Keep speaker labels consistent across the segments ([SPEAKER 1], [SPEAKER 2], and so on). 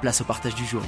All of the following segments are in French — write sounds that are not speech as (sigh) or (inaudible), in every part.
[SPEAKER 1] place au partage du jour.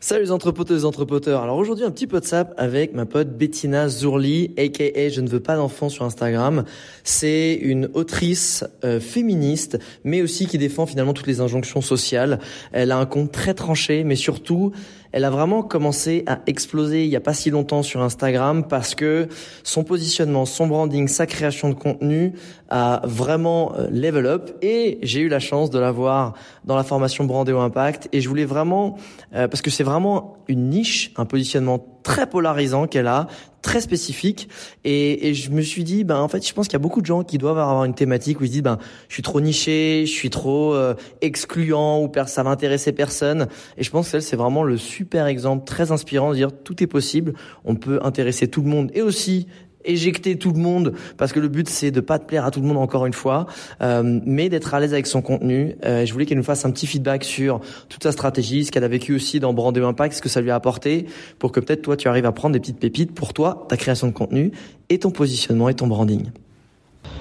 [SPEAKER 1] Salut les entrepoteuses, entrepoteurs. Alors aujourd'hui un petit peu de sap avec ma pote Bettina Zourli, aka Je ne veux pas d'enfants sur Instagram. C'est une autrice euh, féministe, mais aussi qui défend finalement toutes les injonctions sociales. Elle a un compte très tranché, mais surtout elle a vraiment commencé à exploser il n'y a pas si longtemps sur Instagram parce que son positionnement, son branding, sa création de contenu a vraiment euh, level up. Et j'ai eu la chance de la voir dans la formation Brandéo Impact. Et je voulais vraiment, euh, parce que c'est vraiment une niche, un positionnement très polarisant qu'elle a, très spécifique. Et, et, je me suis dit, ben en fait, je pense qu'il y a beaucoup de gens qui doivent avoir une thématique où ils se disent, ben je suis trop niché, je suis trop euh, excluant ou ça va intéresser personne. Et je pense que c'est vraiment le super exemple, très inspirant de dire tout est possible, on peut intéresser tout le monde et aussi éjecter tout le monde parce que le but c'est de pas te plaire à tout le monde encore une fois, euh, mais d'être à l'aise avec son contenu. Euh, je voulais qu'elle nous fasse un petit feedback sur toute sa stratégie, ce qu'elle a vécu aussi dans Brandé Impact, ce que ça lui a apporté, pour que peut-être toi tu arrives à prendre des petites pépites pour toi, ta création de contenu et ton positionnement et ton branding.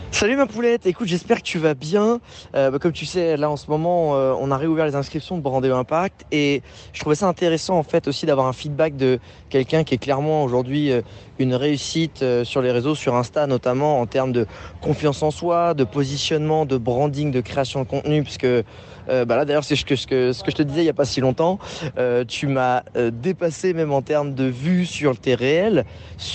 [SPEAKER 1] Salut ma poulette, écoute j'espère que tu vas bien. Euh, bah, comme tu sais là en ce moment euh, on a réouvert les inscriptions de Brandéo Impact et je trouvais ça intéressant en fait aussi d'avoir un feedback de quelqu'un qui est clairement aujourd'hui euh, une réussite euh, sur les réseaux, sur Insta notamment en termes de confiance en soi, de positionnement, de branding, de création de contenu puisque euh, bah là d'ailleurs c'est ce que, ce, que, ce que je te disais il n'y a pas si longtemps, tu m'as dépassé même en termes de vues sur tes réels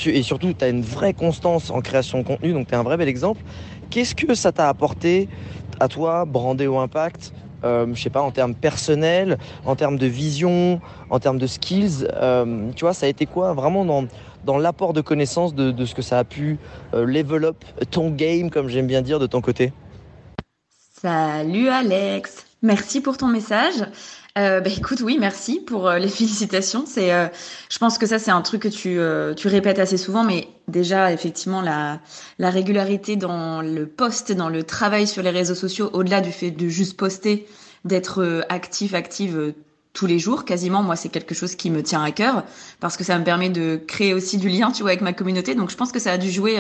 [SPEAKER 1] et surtout tu as une vraie constance en création de contenu donc tu es un vrai bel exemple. Qu'est-ce que ça t'a apporté à toi, brandé au impact euh, je sais pas, en termes personnels, en termes de vision, en termes de skills, euh, tu vois, ça a été quoi vraiment dans, l'apport de connaissances de, de, ce que ça a pu euh, level up ton game, comme j'aime bien dire, de ton côté?
[SPEAKER 2] Salut Alex Merci pour ton message. Euh, bah, écoute, oui, merci pour euh, les (laughs) félicitations. C'est, euh, je pense que ça c'est un truc que tu, euh, tu répètes assez souvent, mais déjà effectivement la, la régularité dans le post, dans le travail sur les réseaux sociaux, au-delà du fait de juste poster, d'être euh, actif, active tous les jours quasiment. Moi, c'est quelque chose qui me tient à cœur parce que ça me permet de créer aussi du lien, tu vois, avec ma communauté. Donc, je pense que ça a dû jouer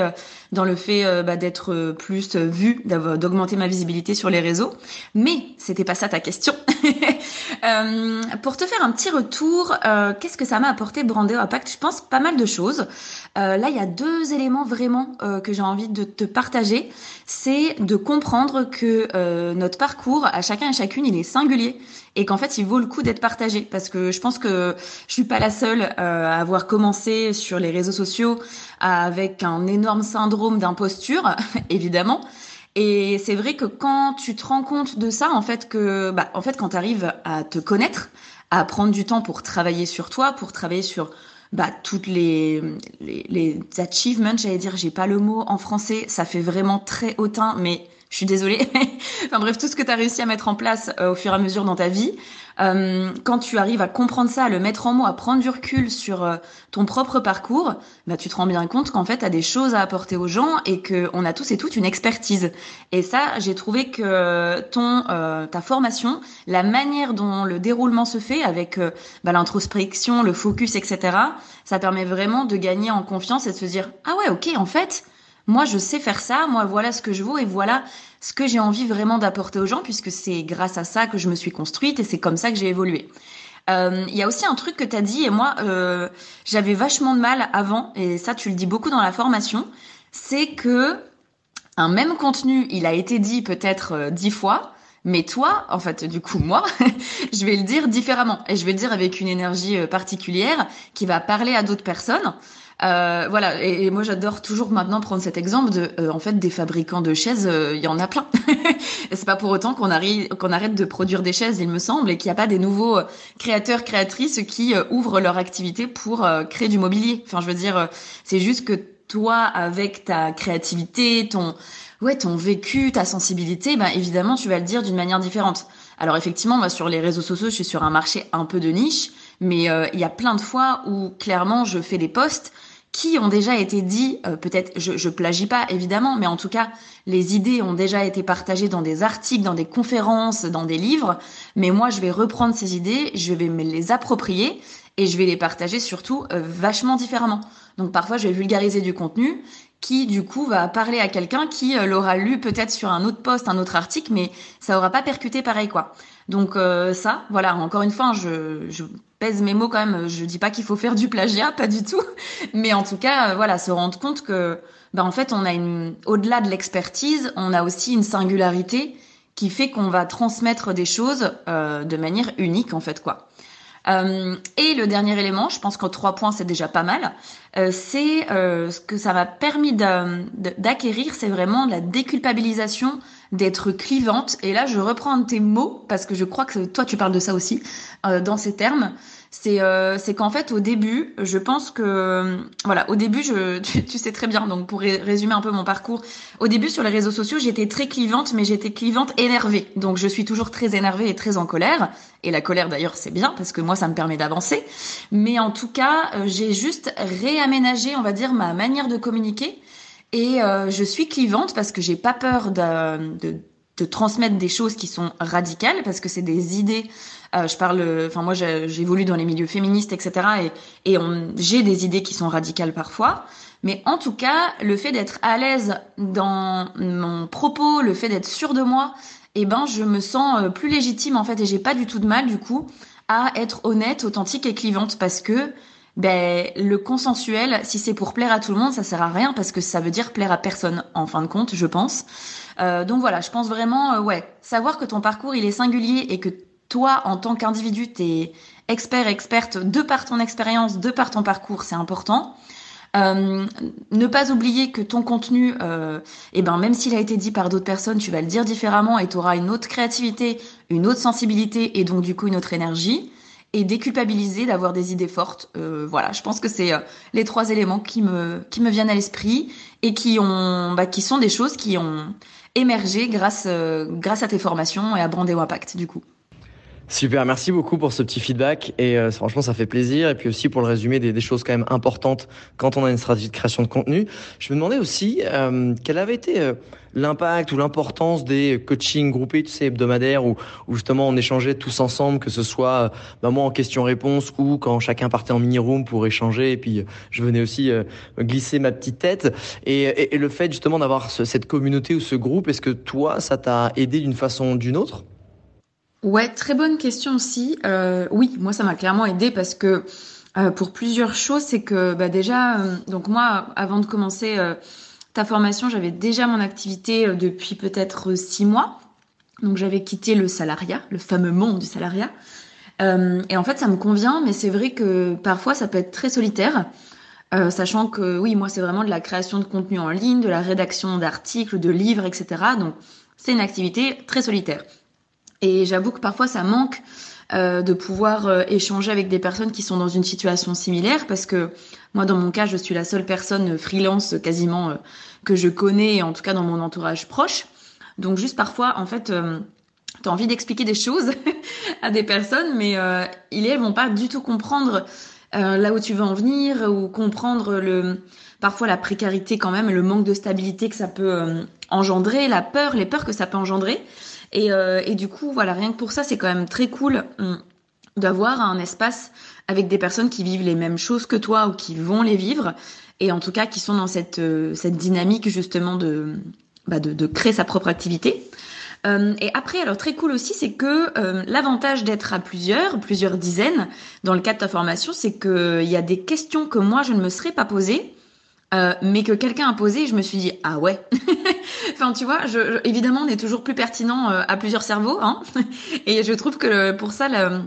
[SPEAKER 2] dans le fait euh, bah, d'être euh, plus vu, d'augmenter ma visibilité sur les réseaux. Mais c'était pas ça ta question. (laughs) pour te faire un petit retour, qu'est-ce que ça m'a apporté Brandéo Impact Je pense pas mal de choses. là, il y a deux éléments vraiment que j'ai envie de te partager. C'est de comprendre que notre parcours à chacun et chacune, il est singulier et qu'en fait il vaut le coup d'être partagé parce que je pense que je suis pas la seule euh, à avoir commencé sur les réseaux sociaux avec un énorme syndrome d'imposture (laughs) évidemment. Et c'est vrai que quand tu te rends compte de ça en fait que bah en fait quand tu arrives à te connaître à prendre du temps pour travailler sur toi pour travailler sur bah, toutes les, les, les achievements, j'allais dire, j'ai pas le mot en français, ça fait vraiment très hautain, mais je suis désolée. (laughs) enfin bref, tout ce que tu as réussi à mettre en place euh, au fur et à mesure dans ta vie, euh, quand tu arrives à comprendre ça, à le mettre en mots, à prendre du recul sur euh, ton propre parcours, bah, tu te rends bien compte qu'en fait, tu as des choses à apporter aux gens et qu'on a tous et toutes une expertise. Et ça, j'ai trouvé que ton euh, ta formation, la manière dont le déroulement se fait avec bah, l'introspection, le focus, etc., ça permet vraiment de gagner en confiance et de se dire, ah ouais, ok, en fait, moi, je sais faire ça, moi, voilà ce que je vaux et voilà ce que j'ai envie vraiment d'apporter aux gens, puisque c'est grâce à ça que je me suis construite et c'est comme ça que j'ai évolué. Euh, il y a aussi un truc que tu as dit, et moi, euh, j'avais vachement de mal avant, et ça, tu le dis beaucoup dans la formation, c'est que un même contenu, il a été dit peut-être dix fois, mais toi, en fait, du coup, moi, (laughs) je vais le dire différemment et je vais le dire avec une énergie particulière qui va parler à d'autres personnes. Euh, voilà, et, moi j'adore toujours maintenant prendre cet exemple de, euh, en fait, des fabricants de chaises, euh, il y en a plein. (laughs) et c'est pas pour autant qu'on arrive, qu'on arrête de produire des chaises, il me semble, et qu'il n'y a pas des nouveaux créateurs, créatrices qui ouvrent leur activité pour créer du mobilier. Enfin, je veux dire, c'est juste que toi, avec ta créativité, ton, ouais, ton vécu, ta sensibilité, ben évidemment, tu vas le dire d'une manière différente. Alors effectivement, moi sur les réseaux sociaux, je suis sur un marché un peu de niche, mais il y a plein de fois où clairement je fais des posts qui ont déjà été dit, euh, peut-être, je, je plagie pas évidemment, mais en tout cas, les idées ont déjà été partagées dans des articles, dans des conférences, dans des livres. Mais moi, je vais reprendre ces idées, je vais me les approprier et je vais les partager surtout euh, vachement différemment. Donc parfois, je vais vulgariser du contenu qui du coup va parler à quelqu'un qui euh, l'aura lu peut-être sur un autre poste, un autre article, mais ça aura pas percuté pareil quoi. Donc ça, voilà, encore une fois, je, je pèse mes mots quand même. Je dis pas qu'il faut faire du plagiat, pas du tout. (laughs) Mais en tout cas, euh, voilà, se rendre compte que, ben, en fait, on a une, au-delà de l'expertise, on a aussi une singularité qui fait qu'on va transmettre des choses euh, de manière unique, en fait, quoi. Euh, et le dernier élément, je pense qu'en trois points c'est déjà pas mal, euh, c'est euh, ce que ça m'a permis d'acquérir, c'est vraiment la déculpabilisation d'être clivante. Et là, je reprends tes mots parce que je crois que toi tu parles de ça aussi dans ces termes c'est euh, qu'en fait au début, je pense que voilà, au début je (laughs) tu, sais très bien donc pour résumer un peu mon parcours, au début sur les réseaux sociaux, j'étais très clivante mais j'étais clivante énervée. Donc je suis toujours très énervée et très en colère et la colère d'ailleurs, c'est bien parce que moi ça me permet d'avancer. Mais en tout cas, euh, j'ai juste réaménagé, on va dire ma manière de communiquer et euh, je suis clivante parce que j'ai pas peur de, de transmettre des choses qui sont radicales parce que c'est des idées. Euh, je parle, enfin moi j'évolue dans les milieux féministes, etc. Et, j'ai des idées qui sont radicales parfois. Mais en tout cas, le fait d'être à l'aise dans mon propos, le fait d'être sûr de moi, eh ben je me sens euh, plus légitime en fait et j'ai pas du tout de mal du coup à être honnête, authentique et clivante parce que ben le consensuel, si c'est pour plaire à tout le monde, ça sert à rien parce que ça veut dire plaire à personne en fin de compte, je pense. Euh, donc voilà, je pense vraiment, euh, ouais, savoir que ton parcours il est singulier et que toi, en tant qu'individu, t'es expert, experte de par ton expérience, de par ton parcours, c'est important. Euh, ne pas oublier que ton contenu, euh, eh ben même s'il a été dit par d'autres personnes, tu vas le dire différemment et tu auras une autre créativité, une autre sensibilité et donc du coup une autre énergie et déculpabiliser d'avoir des idées fortes. Euh, voilà, je pense que c'est euh, les trois éléments qui me qui me viennent à l'esprit et qui ont bah, qui sont des choses qui ont émergé grâce euh, grâce à tes formations et à Brandéo Impact du coup.
[SPEAKER 1] Super, merci beaucoup pour ce petit feedback et euh, franchement ça fait plaisir et puis aussi pour le résumé des, des, choses quand même importantes quand on a une stratégie de création de contenu. Je me demandais aussi euh, quel avait été euh, l'impact ou l'importance des coachings groupés, tu sais, hebdomadaires où, où, justement on échangeait tous ensemble, que ce soit bah, moi en question-réponse ou quand chacun partait en mini-room pour échanger et puis je venais aussi glisser ma petite tête et, et, et le fait justement d'avoir cette communauté ou ce groupe, est-ce que toi ça t'a aidé d'une façon ou d'une autre?
[SPEAKER 2] Ouais, très bonne question aussi. Euh, oui, moi ça m'a clairement aidé parce que euh, pour plusieurs choses, c'est que bah, déjà, euh, donc moi, avant de commencer euh, ta formation, j'avais déjà mon activité depuis peut-être six mois. Donc j'avais quitté le salariat, le fameux monde du salariat. et en fait, ça me convient, mais c'est vrai que parfois ça peut être très solitaire. sachant que oui, moi c'est vraiment de la création de contenu en ligne, de la rédaction d'articles, de livres, etc. Donc c'est une activité très solitaire. Et j'avoue que parfois ça manque euh, de pouvoir euh, échanger avec des personnes qui sont dans une situation similaire parce que moi dans mon cas je suis la seule personne freelance quasiment euh, que je connais en tout cas dans mon entourage proche. Donc juste parfois en fait euh, tu as envie d'expliquer des choses (laughs) à des personnes mais ils elles vont pas du tout comprendre là où tu veux en venir ou comprendre le parfois la précarité quand même, le manque de stabilité que ça peut engendrer, la peur, les peurs que ça peut engendrer. Et, euh, et du coup, voilà, rien que pour ça, c'est quand même très cool hum, d'avoir un espace avec des personnes qui vivent les mêmes choses que toi ou qui vont les vivre, et en tout cas qui sont dans cette, euh, cette dynamique justement de, bah de, de créer sa propre activité. Euh, et après, alors très cool aussi, c'est que euh, l'avantage d'être à plusieurs, plusieurs dizaines, dans le cadre de ta formation, c'est qu'il y a des questions que moi je ne me serais pas posées euh, mais que quelqu'un a posé, je me suis dit ah ouais. (laughs) enfin tu vois, je, évidemment on est toujours plus pertinent euh, à plusieurs cerveaux, hein. (laughs) et je trouve que pour ça le,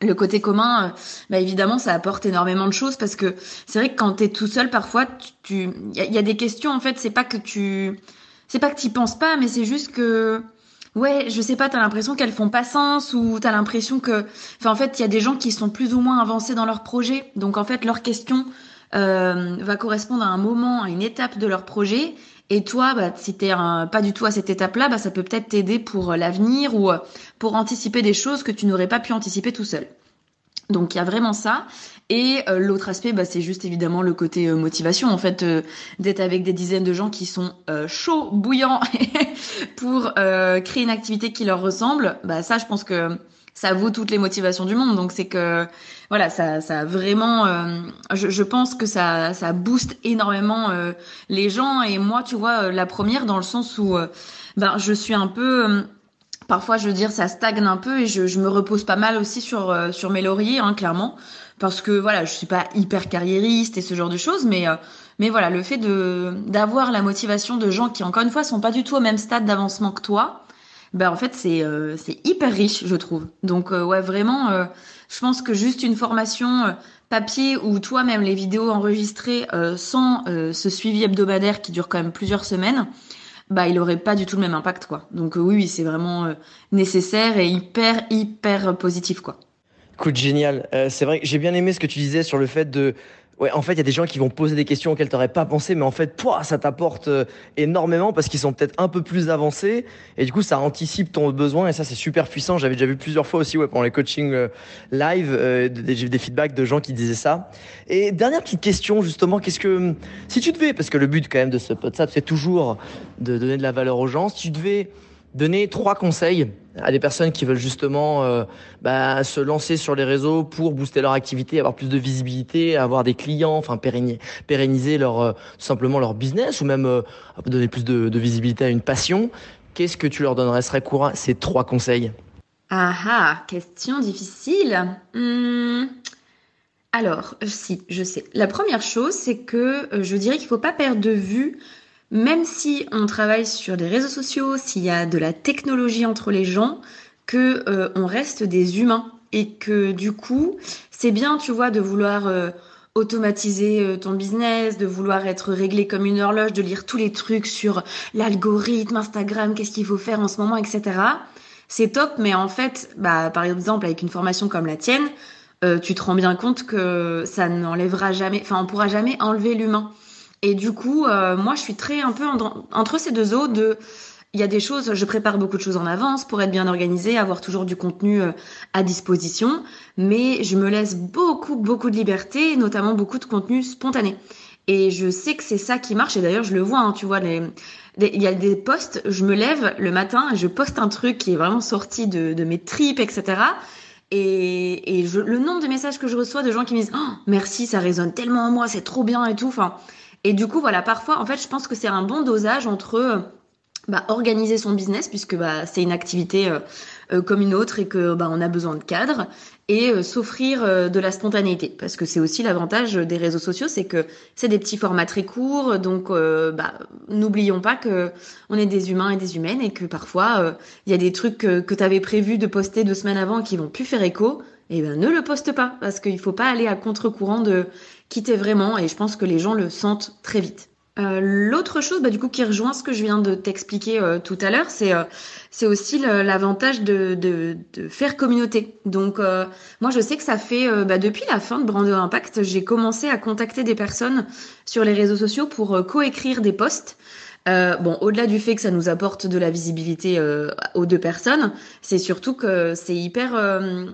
[SPEAKER 2] le côté commun, euh, bah évidemment, ça apporte énormément de choses parce que c'est vrai que quand t'es tout seul, parfois, tu, il y, a des questions en fait, c'est pas que tu, c'est pas que t'y penses pas, mais c'est juste que ouais, je sais pas, t'as l'impression qu'elles font pas sens ou t'as l'impression que, enfin en fait, il y a des gens qui sont plus ou moins avancés dans leur projet, donc en fait leur question euh, va correspondre à un moment, à une étape de leur projet. Et toi, bah, si t'es pas du tout à cette étape-là, bah, ça peut peut-être t'aider pour euh, l'avenir ou euh, pour anticiper des choses que tu n'aurais pas pu anticiper tout seul. Donc il y a vraiment ça. Et euh, l'autre aspect, bah, c'est juste évidemment le côté motivation, en fait, d'être avec des dizaines de gens qui sont chauds, bouillants (laughs) pour créer une activité qui leur ressemble. Bah ça, je pense que ça vaut toutes les motivations du monde. Donc c'est que voilà, ça, ça vraiment, je, je, pense que ça, ça booste énormément les gens. Et moi, tu vois, la première dans le sens où ben je suis un peu parfois je veux dire ça stagne un peu et je, me repose pas mal aussi sur sur mes lauriers hein, clairement parce que voilà, je suis pas hyper carriériste et ce genre de choses, mais euh, mais voilà, le fait de d'avoir la motivation de gens qui encore une fois sont pas du tout au même stade d'avancement que toi, ben en fait c'est euh, c'est hyper riche, je trouve. Donc euh, ouais, vraiment, je pense que juste une formation papier ou toi-même les vidéos enregistrées sans ce suivi hebdomadaire qui dure quand même plusieurs semaines, bah il aurait pas du tout le même impact quoi. Donc oui, oui c'est vraiment nécessaire et hyper hyper positif quoi.
[SPEAKER 1] Écoute, génial. Euh, c'est vrai que j'ai bien aimé ce que tu disais sur le fait de. Ouais, en fait, il y a des gens qui vont poser des questions auxquelles tu pas pensé, mais en fait, toi, ça t'apporte euh, énormément parce qu'ils sont peut-être un peu plus avancés et du coup, ça anticipe ton besoin et ça, c'est super puissant. J'avais déjà vu plusieurs fois aussi, ouais, pendant les coachings euh, live, euh, des, des, feedbacks de gens qui disaient ça. Et dernière petite question, justement, qu'est-ce que, si tu devais, parce que le but quand même de ce podcast, c'est toujours de donner de la valeur aux gens, si tu devais donner trois conseils à des personnes qui veulent justement euh, bah, se lancer sur les réseaux pour booster leur activité, avoir plus de visibilité, avoir des clients, enfin pérenniser leur euh, simplement leur business ou même euh, donner plus de, visibilité à une passion. Qu'est-ce que tu leur donnerais serait ces trois conseils?
[SPEAKER 2] Ah ah, question difficile. Hum, alors, si, je sais. La première chose, c'est que je dirais qu'il faut pas perdre de vue même si on travaille sur des réseaux sociaux, s'il y a de la technologie entre les gens, que euh, on reste des humains et que du coup, c'est bien, tu vois, de vouloir euh, automatiser euh, ton business, de vouloir être réglé comme une horloge, de lire tous les trucs sur l'algorithme Instagram, qu'est-ce qu'il faut faire en ce moment, etc. C'est top, mais en fait, bah, par exemple, avec une formation comme la tienne, tu te rends bien compte que ça n'enlèvera jamais, enfin, on pourra jamais enlever l'humain. Et du coup, euh, moi, je suis très un peu entre ces deux eaux de il y a des choses, je prépare beaucoup de choses en avance pour être bien organisée, avoir toujours du contenu euh, à disposition, mais je me laisse beaucoup, beaucoup de liberté, notamment beaucoup de contenu spontané. Et je sais que c'est ça qui marche, et d'ailleurs, je le vois, hein, tu vois, il y a des posts, je me lève le matin je poste un truc qui est vraiment sorti de, mes tripes, etc. Et, le nombre de messages que je reçois de gens qui me disent oh, merci, ça résonne tellement en moi, c'est trop bien et tout. Enfin, et du coup, voilà, parfois, en fait, je pense que c'est un bon dosage entre euh, bah, organiser son business, puisque bah, c'est une activité euh, euh, comme une autre et que bah, on a besoin de cadre, et s'offrir de la spontanéité, parce que c'est aussi l'avantage des réseaux sociaux, c'est que c'est des petits formats très courts, donc bah, n'oublions pas que on est des humains et des humaines, et que parfois il y a des trucs que, tu avais prévu de poster deux semaines avant qui vont plus faire écho, et ben ne le poste pas, parce qu'il faut pas aller à contre-courant de quitter vraiment et je pense que les gens le sentent très vite. Euh, L'autre chose, bah, du coup, qui rejoint ce que je viens de t'expliquer euh, tout à l'heure, c'est euh, aussi l'avantage de, faire communauté. Donc, moi, je sais que ça fait bah, depuis la fin de Brand Impact, j'ai commencé à contacter des personnes sur les réseaux sociaux pour coécrire des posts. Euh, bon, au-delà du fait que ça nous apporte de la visibilité euh, aux deux personnes, c'est surtout que c'est hyper euh,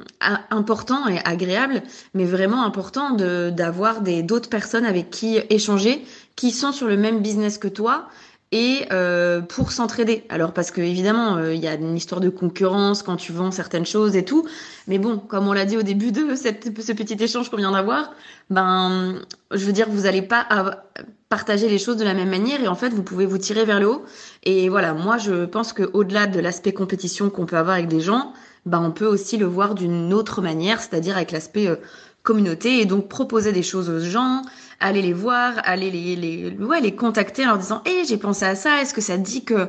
[SPEAKER 2] important et agréable, mais vraiment important de d'avoir des d'autres personnes avec qui échanger, qui sont sur le même business que toi et euh, pour s'entraider. Alors parce que évidemment, euh, il y a une histoire de concurrence quand tu vends certaines choses et tout, mais bon, comme on l'a dit au début de ce petit échange qu'on vient d'avoir, ben, je veux dire, vous n'allez pas partager les choses de la même manière et en fait, vous pouvez vous tirer vers le haut. Et voilà, moi, je pense que au-delà de l'aspect compétition qu'on peut avoir avec des gens, ben, on peut aussi le voir d'une autre manière, c'est-à-dire avec l'aspect euh, communauté et donc proposer des choses aux gens, aller les voir, aller les, les, ouais, les contacter en leur disant, hé, j'ai pensé à ça, est-ce que ça dit que,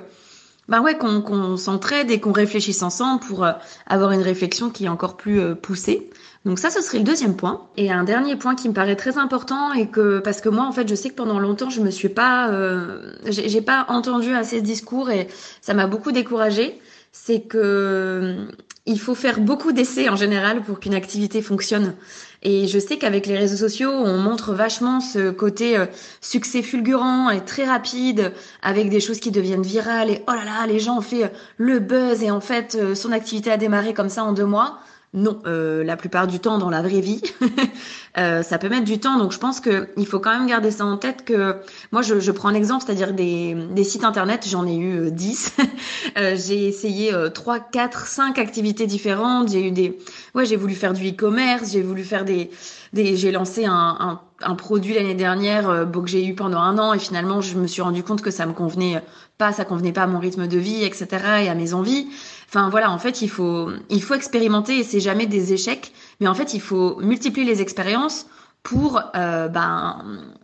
[SPEAKER 2] bah ouais, qu'on s'entraide et qu'on réfléchisse ensemble pour euh, avoir une réflexion qui est encore plus euh, poussée. Donc ça, ce serait le deuxième point. Et un dernier point qui me paraît très important et que parce que moi, en fait, je sais que pendant longtemps, je me suis pas, euh, j'ai pas entendu assez de discours et ça m'a beaucoup découragée. C'est que il faut faire beaucoup d'essais en général pour qu'une activité fonctionne. Et je sais qu'avec les réseaux sociaux, on montre vachement ce côté euh, succès fulgurant et très rapide, avec des choses qui deviennent virales. Et oh là là, les gens ont fait euh, le buzz et en fait, euh, son activité a démarré comme ça en deux mois. Non, euh, la plupart du temps dans la vraie vie, (laughs) euh, ça peut mettre du temps. Donc je pense que il faut quand même garder ça en tête. Que moi, je, je prends un exemple, c'est-à-dire des, des, sites internet. J'en ai eu 10. (laughs) euh, j'ai essayé euh, 3, 4, 5 activités différentes. J'ai eu des, ouais, j'ai voulu faire du e-commerce. J'ai voulu faire des, des j'ai lancé un, un, un produit l'année dernière euh, que j'ai eu pendant un an et finalement je me suis rendu compte que ça me convenait pas, ça convenait pas à mon rythme de vie, etc. et à mes envies. Enfin voilà, en fait, il faut, il faut expérimenter et c'est jamais des échecs, mais en fait, il faut multiplier les expériences pour euh, ben,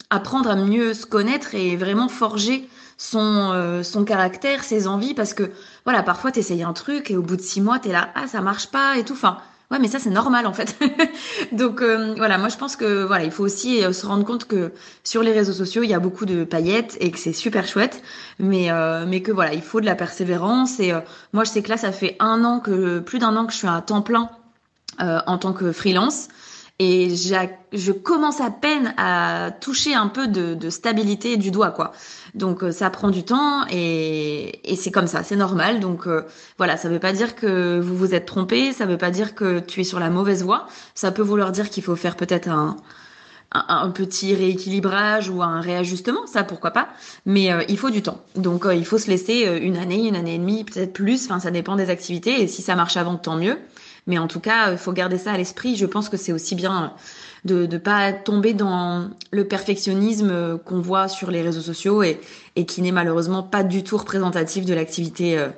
[SPEAKER 2] apprendre à mieux se connaître et vraiment forger son, euh, son caractère, ses envies, parce que voilà, parfois tu un truc et au bout de six mois, tu es là, ah ça marche pas et tout. Enfin, Ouais, mais ça c'est normal en fait. (laughs) Donc euh, voilà, moi je pense que voilà, il faut aussi euh, se rendre compte que sur les réseaux sociaux il y a beaucoup de paillettes et que c'est super chouette, mais euh, mais que voilà, il faut de la persévérance. Et euh, moi je sais que là ça fait un an que plus d'un an que je suis à temps plein euh, en tant que freelance et je commence à peine à toucher un peu de, de stabilité du doigt quoi. Donc euh, ça prend du temps et, et c'est comme ça, c'est normal. Donc euh, voilà, ça veut pas dire que vous vous êtes trompé, ça veut pas dire que tu es sur la mauvaise voie. Ça peut vouloir dire qu'il faut faire peut-être un, un, un, petit rééquilibrage ou un réajustement, ça pourquoi pas. Mais euh, il faut du temps. Donc euh, il faut se laisser euh, une année, une année et demie, peut-être plus. Enfin ça dépend des activités et si ça marche avant, tant mieux. Mais en tout cas, il faut garder ça à l'esprit. Je pense que c'est aussi bien de ne pas tomber dans le perfectionnisme qu'on voit sur les réseaux sociaux et, et qui n'est malheureusement pas du tout représentatif de l'activité euh,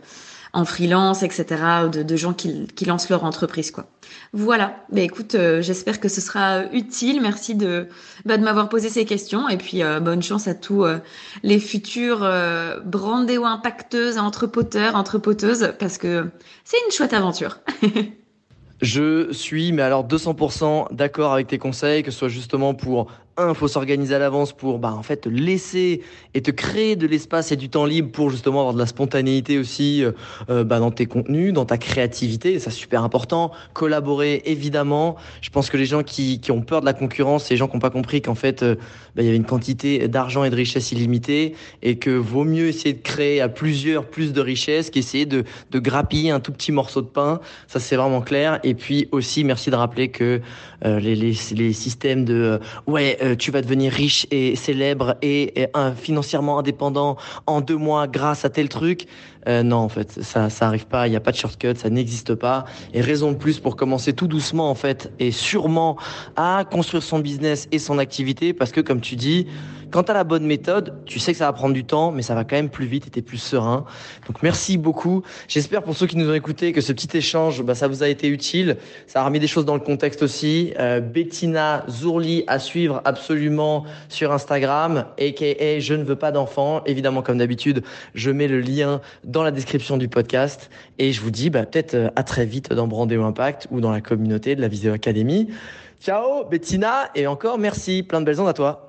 [SPEAKER 2] en freelance, etc., de, de gens qui, qui, lancent leur entreprise, quoi. Voilà. Ben écoute, euh, j'espère que ce sera utile. Merci de, bah, de m'avoir posé ces questions et puis euh, bonne chance à tous euh, les futurs euh, brandés ou impacteuses, entrepoteurs, entrepoteuses, parce que c'est une chouette aventure. (laughs)
[SPEAKER 1] Je suis, mais alors 200% d'accord avec tes conseils, que ce soit justement pour un, faut s'organiser à l'avance pour, bah, en fait, laisser et te créer de l'espace et du temps libre pour justement avoir de la spontanéité aussi, euh, bah, dans tes contenus, dans ta créativité. Ça, c'est super important. Collaborer, évidemment. Je pense que les gens qui, qui ont peur de la concurrence, les gens qui n'ont pas compris qu'en fait, euh, bah, il y avait une quantité d'argent et de richesse illimitée et que vaut mieux essayer de créer à plusieurs plus de richesse qu'essayer de, de grappiller un tout petit morceau de pain. Ça, c'est vraiment clair. Et puis aussi, merci de rappeler que euh, les, les, les systèmes de, euh, ouais, euh, tu vas devenir riche et célèbre et, financièrement indépendant en deux mois grâce à tel truc. Euh, non, en fait, ça, ça arrive pas. Il n'y a pas de shortcut, ça n'existe pas. Et raison de plus pour commencer tout doucement, en fait, et sûrement à construire son business et son activité, parce que comme tu dis, quand tu as la bonne méthode, tu sais que ça va prendre du temps, mais ça va quand même plus vite et tu es plus serein. Donc merci beaucoup. J'espère pour ceux qui nous ont écoutés que ce petit échange, bah, ça vous a été utile. Ça a remis des choses dans le contexte aussi. Euh, Bettina Zourli à suivre absolument sur Instagram, aka Je ne veux pas d'enfants. Évidemment, comme d'habitude, je mets le lien dans la description du podcast. Et je vous dis bah, peut-être euh, à très vite dans Brandéo Impact ou dans la communauté de la Visio Academy. Ciao Bettina et encore merci. Plein de belles ondes à toi.